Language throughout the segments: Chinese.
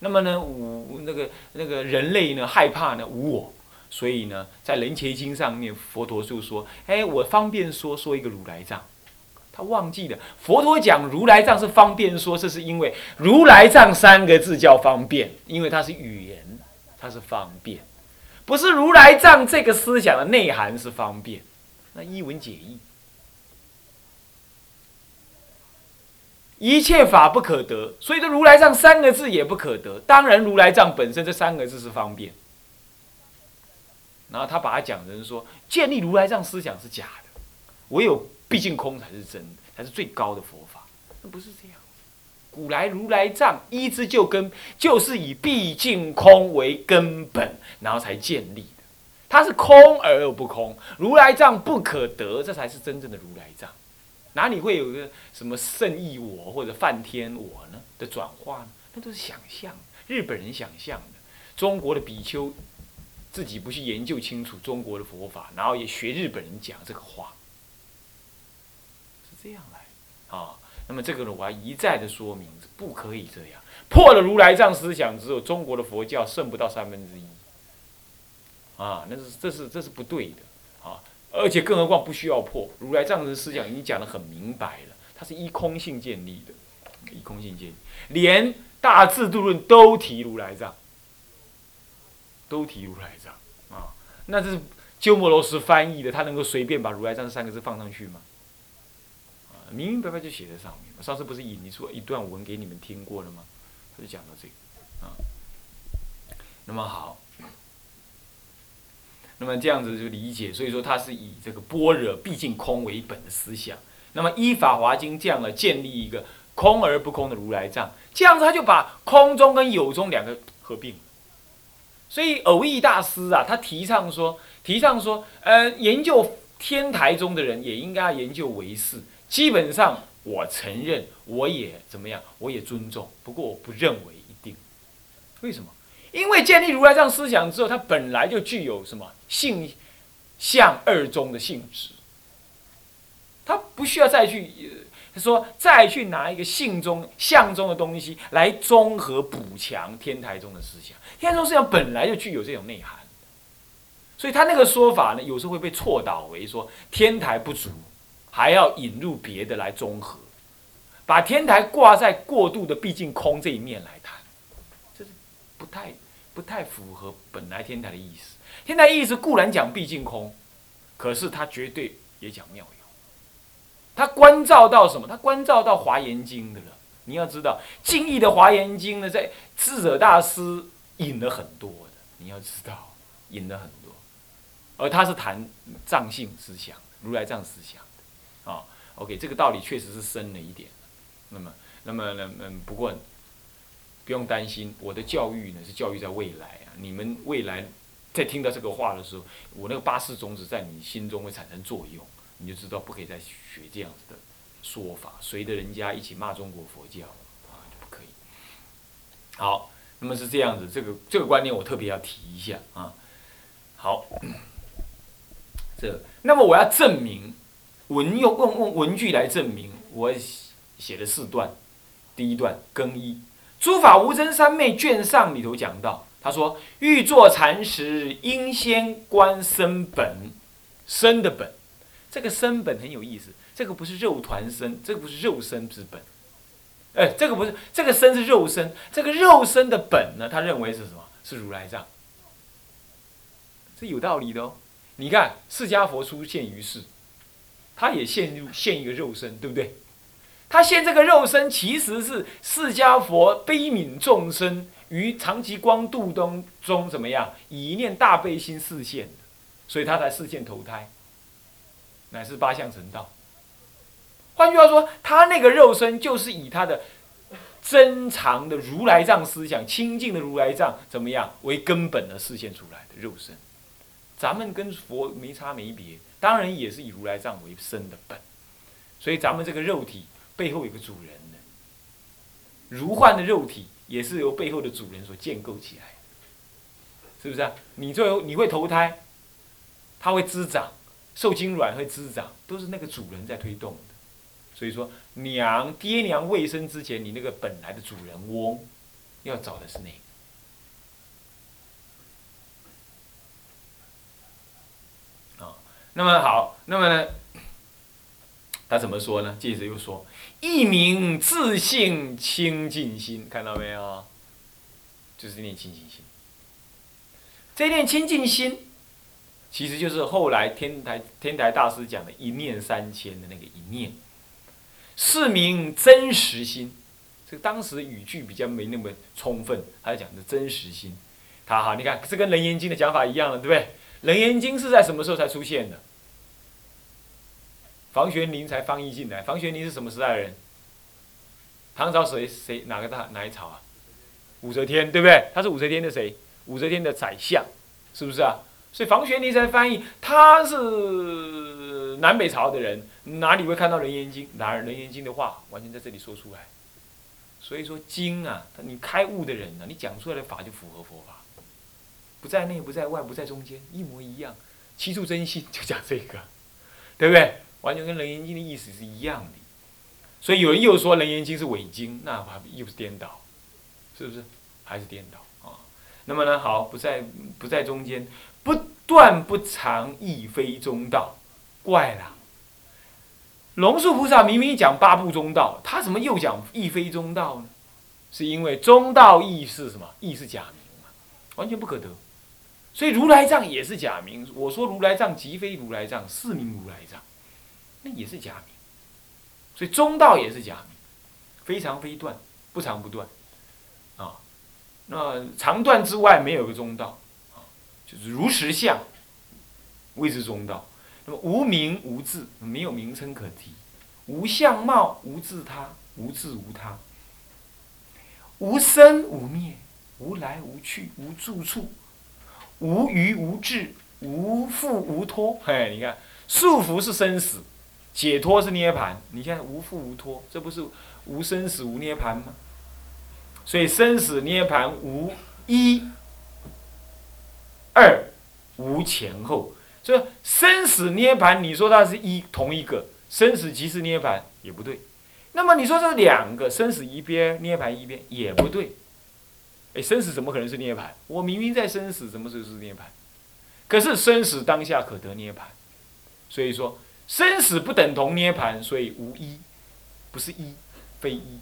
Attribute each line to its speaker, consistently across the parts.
Speaker 1: 那么呢，无那个那个人类呢害怕呢无我，所以呢，在《人伽经》上面，佛陀就说：“哎，我方便说说一个如来藏。”他忘记了，佛陀讲如来藏是方便说，这是因为如来藏三个字叫方便，因为它是语言，它是方便，不是如来藏这个思想的内涵是方便，那一文解义。一切法不可得，所以这如来藏三个字也不可得。当然，如来藏本身这三个字是方便。然后他把它讲成说，建立如来藏思想是假的，唯有毕竟空才是真的，才是最高的佛法。那不是这样。古来如来藏一之就根，就是以毕竟空为根本，然后才建立的。它是空而又不空，如来藏不可得，这才是真正的如来藏。哪里会有个什么圣意我或者梵天我呢的转化呢？那都是想象，日本人想象的。中国的比丘自己不去研究清楚中国的佛法，然后也学日本人讲这个话，是这样来啊。那么这个呢，我要一再的说明，不可以这样。破了如来藏思想之后，中国的佛教剩不到三分之一啊，那是这是这是不对的啊。而且更何况不需要破如来藏的思想已经讲得很明白了，它是依空性建立的，依空性建立，连大智度论都提如来藏，都提如来藏啊，那这是鸠摩罗什翻译的，他能够随便把如来藏三个字放上去吗？啊，明明白白就写在上面。上次不是引出一段文给你们听过了吗？他就讲到这个啊，那么好。那么这样子就理解，所以说他是以这个般若毕竟空为本的思想。那么依法华经这样的建立一个空而不空的如来藏，这样子他就把空中跟有中两个合并。所以偶益大师啊，他提倡说，提倡说，呃，研究天台中的人也应该研究唯识。基本上我承认，我也怎么样，我也尊重。不过我不认为一定。为什么？因为建立如来藏思想之后，它本来就具有什么性、相二中的性质，它不需要再去说再去拿一个性中、相中的东西来综合补强天台中的思想。天台中思想本来就具有这种内涵，所以他那个说法呢，有时候会被错导为说天台不足，还要引入别的来综合，把天台挂在过度的毕竟空这一面来，不太。不太符合本来天台的意思。天台意思固然讲毕竟空，可是他绝对也讲妙有。他关照到什么？他关照到华严经的了。你要知道，敬意的华严经呢，在智者大师引了很多的。你要知道，引了很多。而他是谈藏性思想，如来藏思想啊。OK，这个道理确实是深了一点。那么，那么，那嗯，不过。不用担心，我的教育呢是教育在未来啊。你们未来在听到这个话的时候，我那个八世种子在你心中会产生作用，你就知道不可以再学这样子的说法，随着人家一起骂中国佛教啊，就不可以。好，那么是这样子，这个这个观念我特别要提一下啊。好，这那么我要证明文用用用文句来证明，我写了四段，第一段更衣。诸法无真三昧卷上里头讲到，他说欲作禅时，应先观身本，身的本，这个身本很有意思，这个不是肉团身，这个不是肉身之本，哎，这个不是，这个身是肉身，这个肉身的本呢，他认为是什么？是如来藏，这有道理的哦。你看释迦佛出现于世，他也现入现一个肉身，对不对？他现这个肉身，其实是释迦佛悲悯众生于长期光度中中怎么样，以一念大悲心示现的，所以他才示现投胎，乃是八相成道。换句话说，他那个肉身就是以他的珍藏的如来藏思想、清净的如来藏怎么样为根本而示现出来的肉身。咱们跟佛没差没别，当然也是以如来藏为身的本，所以咱们这个肉体。背后有个主人的，如幻的肉体也是由背后的主人所建构起来，是不是啊？你最后你会投胎，它会滋长，受精卵会滋长，都是那个主人在推动的。所以说，娘爹娘未生之前，你那个本来的主人翁，要找的是那个。啊，那么好，那么呢，他怎么说呢？接着又说：“一名自信清净心，看到没有？就是念清净心。这念清净心，其实就是后来天台天台大师讲的一念三千的那个一念，是名真实心。这个当时语句比较没那么充分，他讲的真实心。他哈，你看这跟《楞严经》的讲法一样了，对不对？《楞严经》是在什么时候才出现的？房玄龄才翻译进来。房玄龄是什么时代的人？唐朝谁谁哪个大哪一朝啊？武则天，对不对？他是武则天的谁？武则天的宰相，是不是啊？所以房玄龄才翻译。他是南北朝的人，哪里会看到《楞严经》？哪《楞严经》的话完全在这里说出来。所以说经啊，你开悟的人呢，你讲出来的法就符合佛法，不在内，不在外，不在中间，一模一样。七处真心就讲这个，对不对？完全跟《楞严经》的意思是一样的。所以有人又说《楞严经》是伪经，那又是颠倒，是不是？还是颠倒啊？那么呢，好，不在不在中间，不断不长，亦非中道，怪了。龙树菩萨明明讲八部中道，他怎么又讲亦非中道呢？是因为中道亦是什么？亦是假名嘛，完全不可得。所以如来藏也是假名。我说如来藏即非如来藏，是名如来藏，也是假名。所以中道也是假名，非常非断，不长不断，啊，那长断之外没有个中道，啊，就是如实相，谓之中道。那么无名无字，没有名称可提；无相貌，无自他，无自无他；无生无灭，无来无去，无住处，无余无智，无缚无脱。嘿，你看，束缚是生死，解脱是涅盘。你现在无缚无脱，这不是无生死无涅盘吗？所以生死涅盘无一、二，无前后。这生死涅盘，你说它是一同一个生死即是涅盘也不对，那么你说这两个生死一边，涅盘一边也不对。哎，生死怎么可能是涅盘？我明明在生死，什么时候是涅盘？可是生死当下可得涅盘，所以说生死不等同涅盘，所以无一，不是一，非一。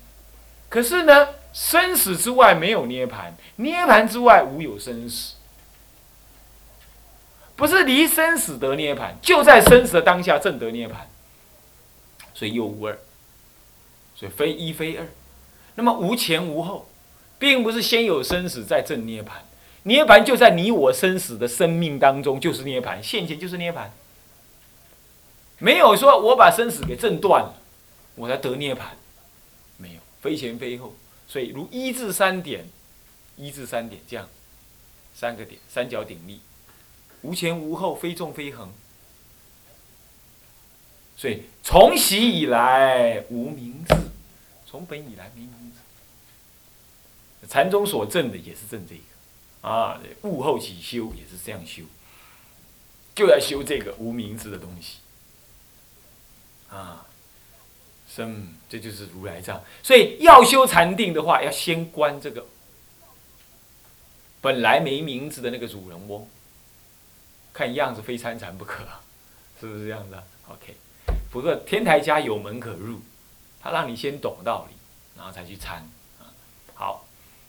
Speaker 1: 可是呢，生死之外没有涅盘，涅盘之外无有生死。不是离生死得涅盘，就在生死的当下正得涅盘，所以又无二，所以非一非二。那么无前无后，并不是先有生死再正涅盘，涅盘就在你我生死的生命当中就是涅盘，现前就是涅盘。没有说我把生死给震断了，我才得涅盘，没有，非前非后。所以如一至三点，一至三点这样，三个点，三角鼎立。无前无后，非纵非横，所以从习以来无名字，从本以来没名字。禅宗所证的也是证这个，啊，悟后起修也是这样修，就要修这个无名字的东西，啊，生这就是如来藏。所以要修禅定的话，要先观这个本来没名字的那个主人翁。看样子非参禅不可，是不是这样子？OK，不过天台家有门可入，他让你先懂道理，然后才去参。好，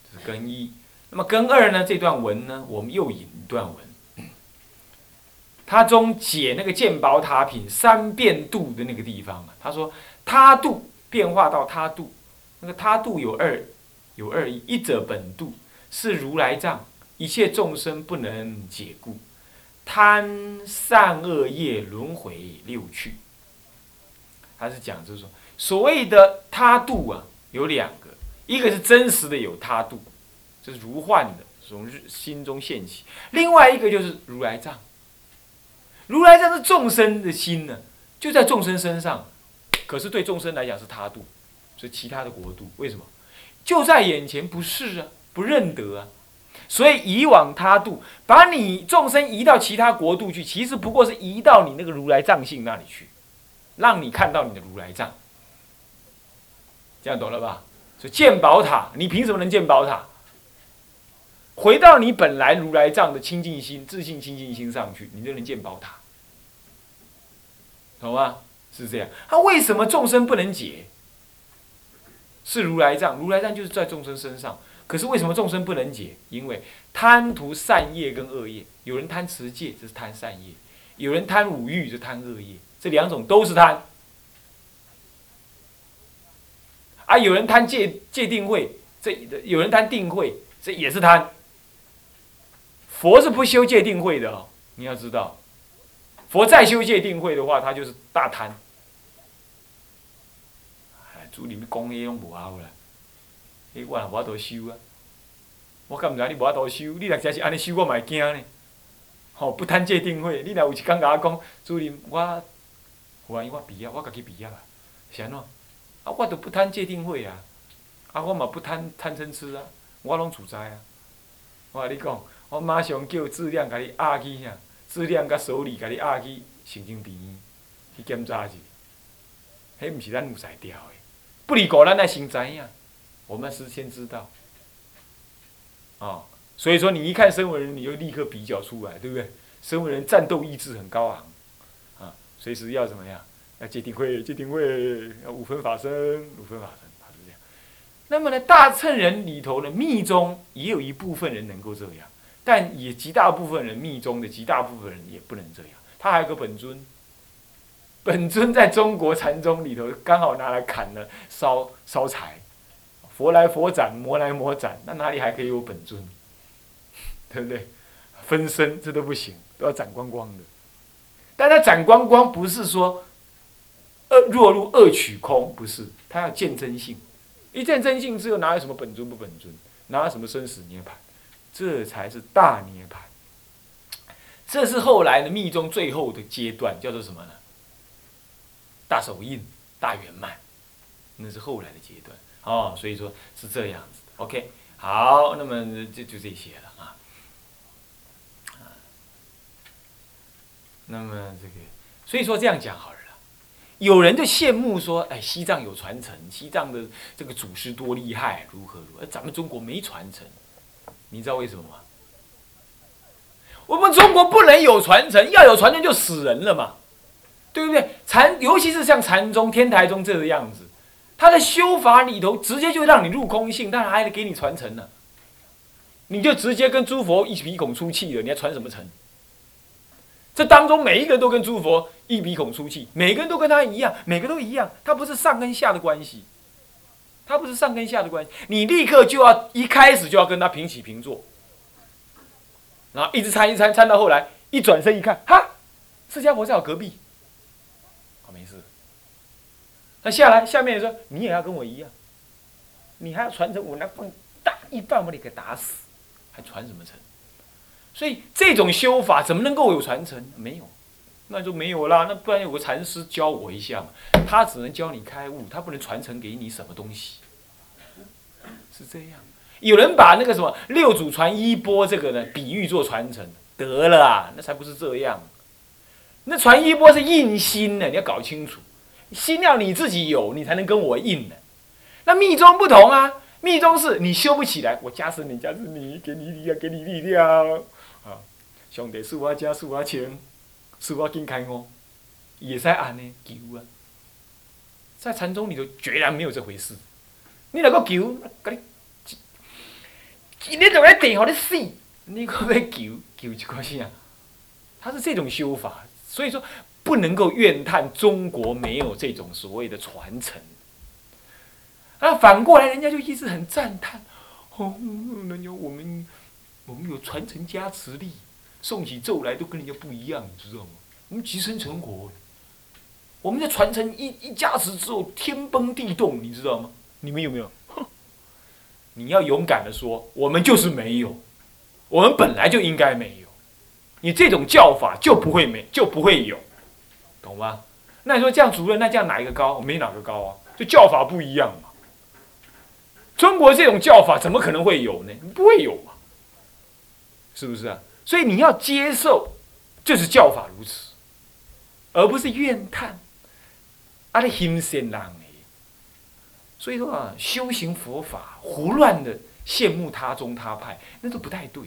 Speaker 1: 这是根一。那么根二呢？这段文呢，我们又引一段文。他中解那个鉴宝塔品三变度的那个地方啊，他说他度变化到他度，那个他度有二，有二，一者本度是如来藏，一切众生不能解故。贪善恶业轮回六趣，他是讲就是说，所谓的他度啊，有两个，一个是真实的有他度，就是如幻的从日心中现起；另外一个就是如来藏。如来藏是众生的心呢，就在众生身上，可是对众生来讲是他度，所以其他的国度为什么就在眼前？不是啊，不认得啊。所以以往他度，把你众生移到其他国度去，其实不过是移到你那个如来藏性那里去，让你看到你的如来藏。这样懂了吧？所以建宝塔，你凭什么能建宝塔？回到你本来如来藏的清净心、自信清净心上去，你就能见宝塔，懂吗？是这样。他为什么众生不能解？是如来藏，如来藏就是在众生身上。可是为什么众生不能解？因为贪图善业跟恶业，有人贪持戒，这是贪善业；有人贪五欲，就贪恶业。这两种都是贪。啊，有人贪戒戒定慧，这有人贪定慧，这也是贪。佛是不修戒定慧的哦，你要知道，佛再修戒定慧的话，他就是大贪。哎，主你讲的拢无效啦。你我也无法度修啊！我敢毋知你无法度修，你若真是安尼修，我嘛会惊呢。吼，不贪戒定慧，你若有一工甲我讲，主任，我，万一我毕业，我家己毕业啊，是安怎？啊，我都不贪戒定慧啊，啊，我嘛不贪贪嗔痴啊，我拢自在啊。我甲你讲，我马上叫质量甲你压去遐，质量甲手里甲你压去神经病院去检查一下，迄毋是咱有才调的，不离果咱爱先知影。我们是先知道，哦，所以说你一看生为人，你就立刻比较出来，对不对？生为人战斗意志很高昂，啊，随时要怎么样？要戒定慧，戒定慧，要五分法身，五分法身，他是这样。那么呢，大乘人里头的密宗也有一部分人能够这样，但也极大部分人密宗的极大部分人也不能这样。他还有个本尊，本尊在中国禅宗里头刚好拿来砍了烧烧柴。佛来佛斩，魔来魔斩，那哪里还可以有本尊？对不对？分身这都不行，都要斩光光的。但他斩光光不是说恶若入恶取空，不是，他要见真性。一见真性之后，哪有什么本尊不本尊？哪有什么生死涅槃？这才是大涅槃。这是后来的密宗最后的阶段，叫做什么呢？大手印、大圆满，那是后来的阶段。哦，所以说是这样子的，OK，好，那么就就这些了啊，那么这个，所以说这样讲好了，有人就羡慕说，哎，西藏有传承，西藏的这个祖师多厉害，如何如何，咱们中国没传承，你知道为什么吗？我们中国不能有传承，要有传承就死人了嘛，对不对？禅，尤其是像禅宗、天台宗这个样子。他的修法里头，直接就让你入空性，当然还得给你传承呢。你就直接跟诸佛一鼻孔出气了，你还传什么承？这当中每一个人都跟诸佛一鼻孔出气，每个人都跟他一样，每个都一样，他不是上跟下的关系，他不是上跟下的关系，你立刻就要一开始就要跟他平起平坐，然后一直参一参参到后来，一转身一看，哈，释迦佛在我隔壁，没事。那下来，下面也说你也要跟我一样，你还要传承我那棒打一棒把你给打死，还传什么承？所以这种修法怎么能够有传承？没有，那就没有啦。那不然有个禅师教我一下嘛，他只能教你开悟，他不能传承给你什么东西。是这样。有人把那个什么六祖传衣钵这个呢，比喻做传承，得了啊，那才不是这样。那传衣钵是印心的，你要搞清楚。心要你自己有，你才能跟我印的。那密宗不同啊，密宗是你修不起来，我加持你，加持你，给你力量，给你力量。啊，兄弟，恕我加，恕我钱，恕我紧开我，也在安尼求啊。在禅宗里头，决然没有这回事。你那个求，给你，你就来电，给你死，你可要求求一个啥？他是这种修法，所以说。不能够怨叹中国没有这种所谓的传承，啊，反过来人家就一直很赞叹，哦，人家我们我们有传承加持力，诵起咒来都跟人家不一样，你知道吗？我们即生成活，我们的传承一一加持之后天崩地动，你知道吗？你们有没有？你要勇敢的说，我们就是没有，我们本来就应该没有，你这种叫法就不会没就不会有。懂吗？那你说这样主任，那这样哪一个高？没哪个高啊，就叫法不一样嘛。中国这种叫法怎么可能会有呢？不会有嘛，是不是啊？所以你要接受，就是教法如此，而不是怨叹。啊，你心善人所以说啊，修行佛法胡乱的羡慕他宗他派，那都不太对。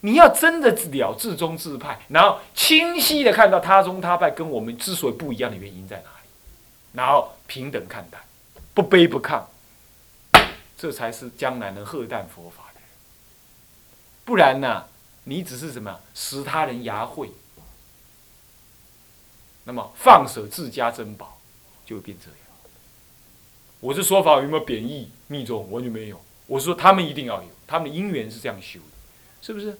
Speaker 1: 你要真的了自宗自派，然后清晰的看到他宗他派跟我们之所以不一样的原因在哪里，然后平等看待，不卑不亢，这才是将来能喝淡佛法的人。不然呢，你只是什么使他人牙慧，那么放舍自家珍宝，就会变这样。我这说法有没有贬义密宗？完全没有。我说他们一定要有，他们的因缘是这样修的，是不是？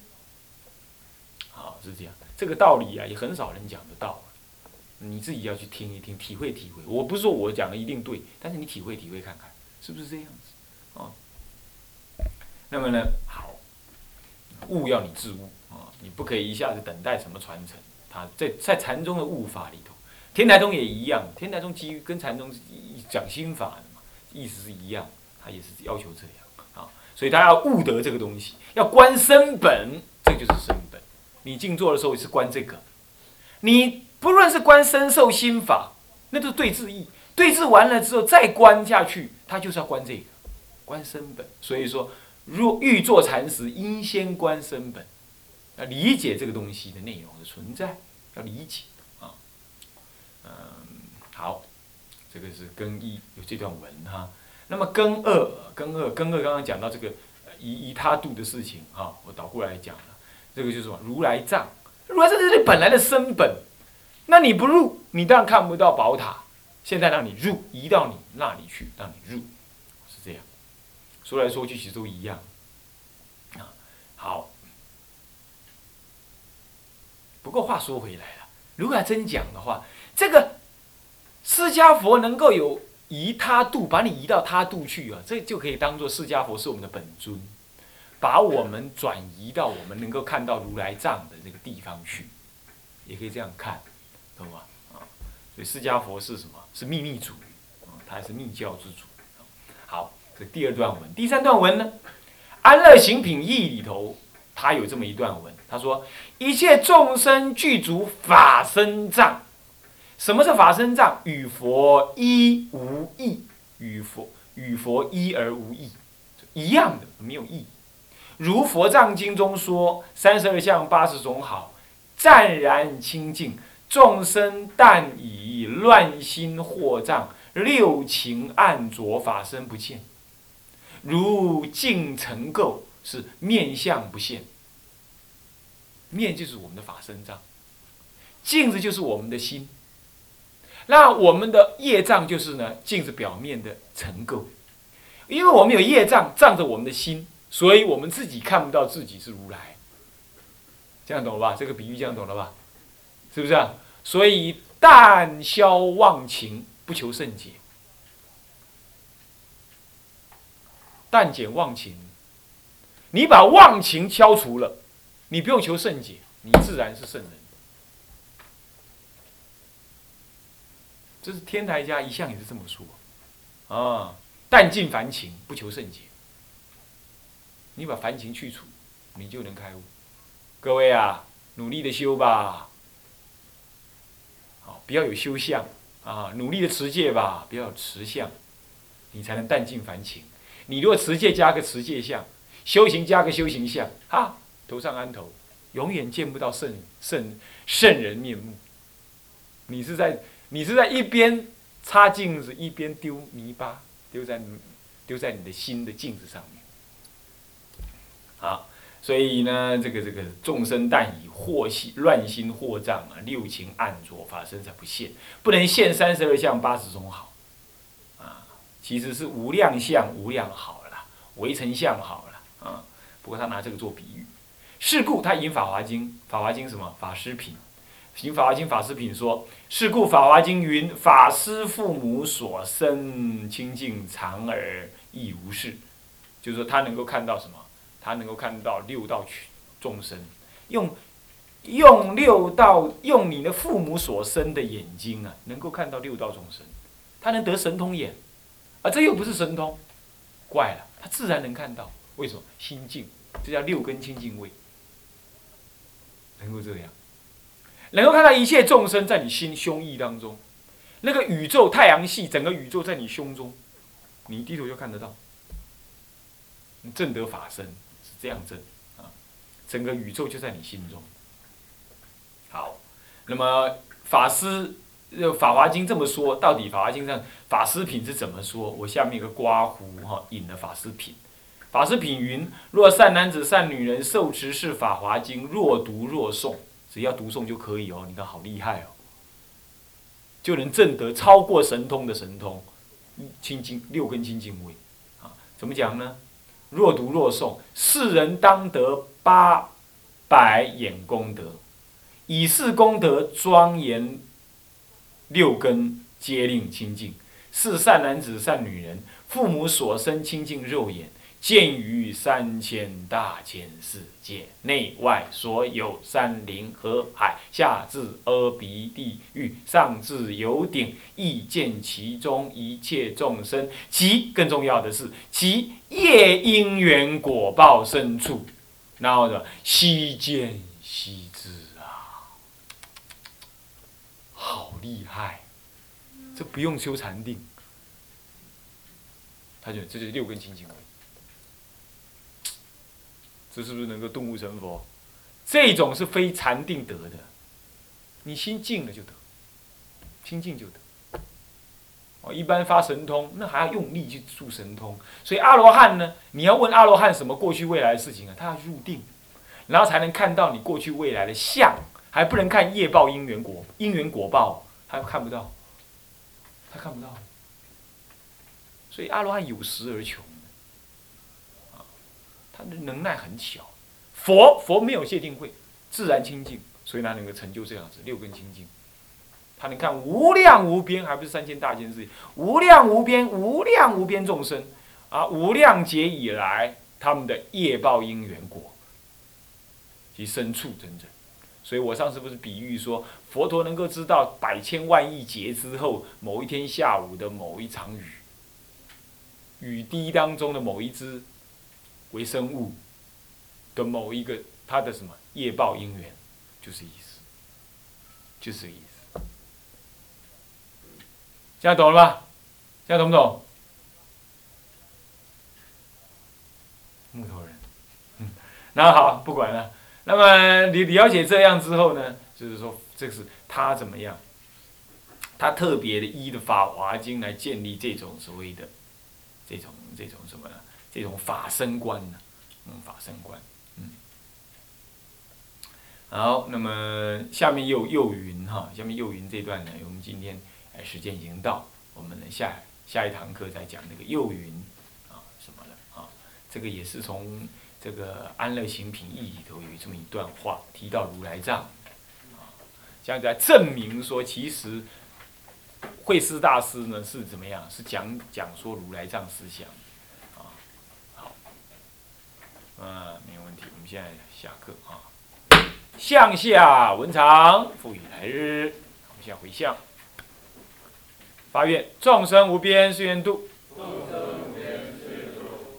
Speaker 1: 好，是这样。这个道理啊，也很少人讲得到。你自己要去听一听，体会体会。我不是说我讲的一定对，但是你体会体会看看，是不是这样子？啊。那么呢，好，悟要你自悟啊，你不可以一下子等待什么传承。他在在禅宗的悟法里头，天台宗也一样，天台宗基于跟禅宗讲心法的嘛，意思是一样，他也是要求这样啊。所以他要悟得这个东西，要观身本，这就是身本。你静坐的时候是观这个，你不论是观身受心法，那都是对治意。对治完了之后再观下去，他就是要观这个，观身本。所以说，若欲做禅时，应先观身本，要理解这个东西的内容的存在，要理解啊。嗯，好，这个是更一有这段文哈。那么根二，根二，根二，刚刚讲到这个以以他度的事情啊，我倒过来讲了，这个就是什么？如来藏，如来藏是你本来的身本，那你不入，你当然看不到宝塔。现在让你入，移到你那里去，让你入，说来说去，其实都一样啊。好，不过话说回来了，如果真讲的话，这个释迦佛能够有。移他度，把你移到他度去啊，这就可以当做释迦佛是我们的本尊，把我们转移到我们能够看到如来藏的那个地方去，也可以这样看，懂吗？啊，所以释迦佛是什么？是秘密主，啊，他还是密教之主。好，第二段文，第三段文呢，《安乐行品义》里头，他有这么一段文，他说：一切众生具足法身藏。什么是法身藏？与佛一无异，与佛与佛一而无异，一样的，没有异。如佛藏经中说：三十二相八十种好，湛然清净，众生但以乱心惑障，六情暗浊，法身不见。如镜成垢，是面相不现。面就是我们的法身障，镜子就是我们的心。那我们的业障就是呢，镜子表面的尘垢，因为我们有业障障着我们的心，所以我们自己看不到自己是如来。这样懂了吧？这个比喻这样懂了吧？是不是啊？所以但消忘情，不求甚解；但减忘情，你把忘情消除了，你不用求甚解，你自然是圣人。这是天台家一向也是这么说，啊，但尽凡情，不求甚解。你把凡情去除，你就能开悟。各位啊，努力的修吧，好，不要有修相啊，努力的持戒吧，不要有持相，你才能淡尽凡情。你如果持戒加个持戒相，修行加个修行相，哈，头上安头，永远见不到圣圣圣人面目。你是在。你是在一边擦镜子，一边丢泥巴，丢在丢在你的心的镜子上面。啊，所以呢，这个这个众生但以惑心乱心惑障啊，六情暗浊，法身才不现，不能现三十二相八十种好。其实是无量相无量好了，围城相好了啊。不过他拿这个做比喻，是故他引《法华经》，《法华经》什么？法师品。行法华经法师品说：是故法华经云：法师父母所生清净常而亦无事。就是说，他能够看到什么？他能够看到六道众生，用用六道，用你的父母所生的眼睛啊，能够看到六道众生。他能得神通眼，啊，这又不是神通，怪了，他自然能看到。为什么？心净，这叫六根清净位，能够这样。能够看到一切众生在你心胸臆当中，那个宇宙太阳系整个宇宙在你胸中，你低头就看得到。正得法身是这样正啊，整个宇宙就在你心中。好，那么法师《法华经》这么说，到底《法华经》上法师品是怎么说？我下面一个刮胡哈引了法师品。法师品云：若善男子、善女人受持是《法华经》，若读若诵，只要读诵就可以哦。你看好厉害哦，就能证得超过神通的神通，清净六根清净位啊？怎么讲呢？若读若诵，世人当得八百眼功德，以是功德庄严六根皆令清净。是善男子、善女人，父母所生清净肉眼。见于三千大千世界内外所有山林河海，下至阿鼻地狱，上至有顶，亦见其中一切众生。其更重要的是，其业因缘果报深处，然后呢，悉见悉知啊，好厉害！这不用修禅定，他就这就是六根清净。这是不是能够顿悟成佛？这种是非禅定得的，你心静了就得，心静就得。哦，一般发神通，那还要用力去助神通。所以阿罗汉呢，你要问阿罗汉什么过去未来的事情啊？他要入定，然后才能看到你过去未来的相，还不能看业报因缘果，因缘果报他看不到，他看不到。所以阿罗汉有时而穷。他的能耐很小，佛佛没有界定慧，自然清净，所以他能够成就这样子六根清净。他能看无量无边，还不是三千大千世界，无量无边无量无边众生啊，无量劫以来他们的业报因缘果及深处真正。所以我上次不是比喻说，佛陀能够知道百千万亿劫之后某一天下午的某一场雨，雨滴当中的某一只。微生物的某一个，它的什么业报因缘，就是意思，就是意思。现在懂了吧？现在懂不懂？木头人，嗯，那好，不管了。那么你了解这样之后呢，就是说，这是他怎么样？他特别的依的《法华经》来建立这种所谓的这种这种什么呢？这种法身观呢，嗯，法身观，嗯，好，那么下面又又云哈，下面又云这段呢，我们今天哎时间已经到，我们呢下下一堂课再讲那个又云啊什么了啊，这个也是从这个安乐行品义里头有这么一段话，提到如来藏，啊，样在证明说，其实慧思大师呢是怎么样，是讲讲说如来藏思想。啊，好嗯，没有问题。我们现在下课啊。向下文长，赋予来日。我们现在回向，发愿众生无边誓愿度，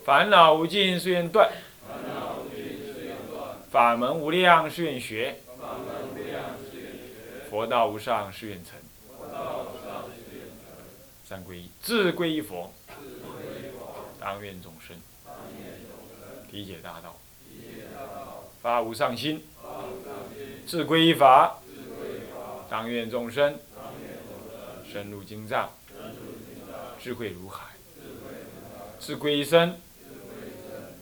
Speaker 1: 烦恼无尽誓愿断，法门无量誓愿学，佛道无上誓愿成。三皈依，自皈依佛，当愿众生。理解大道，发无上心，自归依法，当愿众生。深入经藏，智慧如海，自归一生，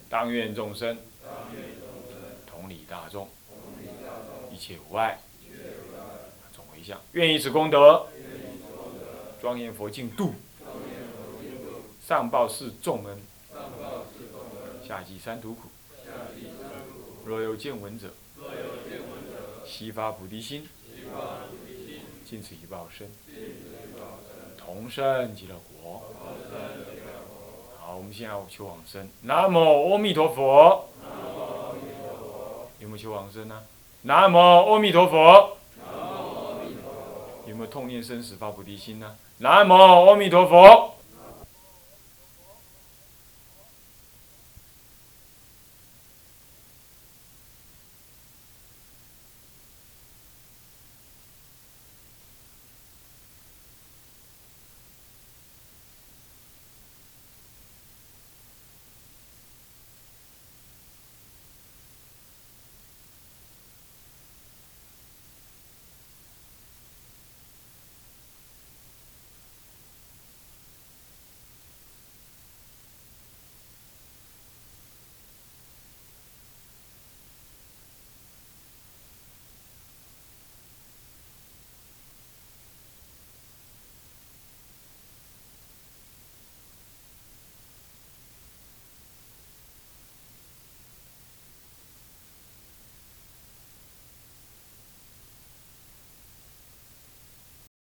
Speaker 1: 当愿众生理大众，一切无碍，总回向，愿以此功德庄严佛净土，上报四重恩。下济三途苦，若有见闻者，悉发菩提心，尽此一报身，同生极乐国。好，我们现在求往生。南无阿弥陀佛。求往生呢？南无阿弥陀佛。有没有痛念生死发菩提心呢？南无阿弥陀佛。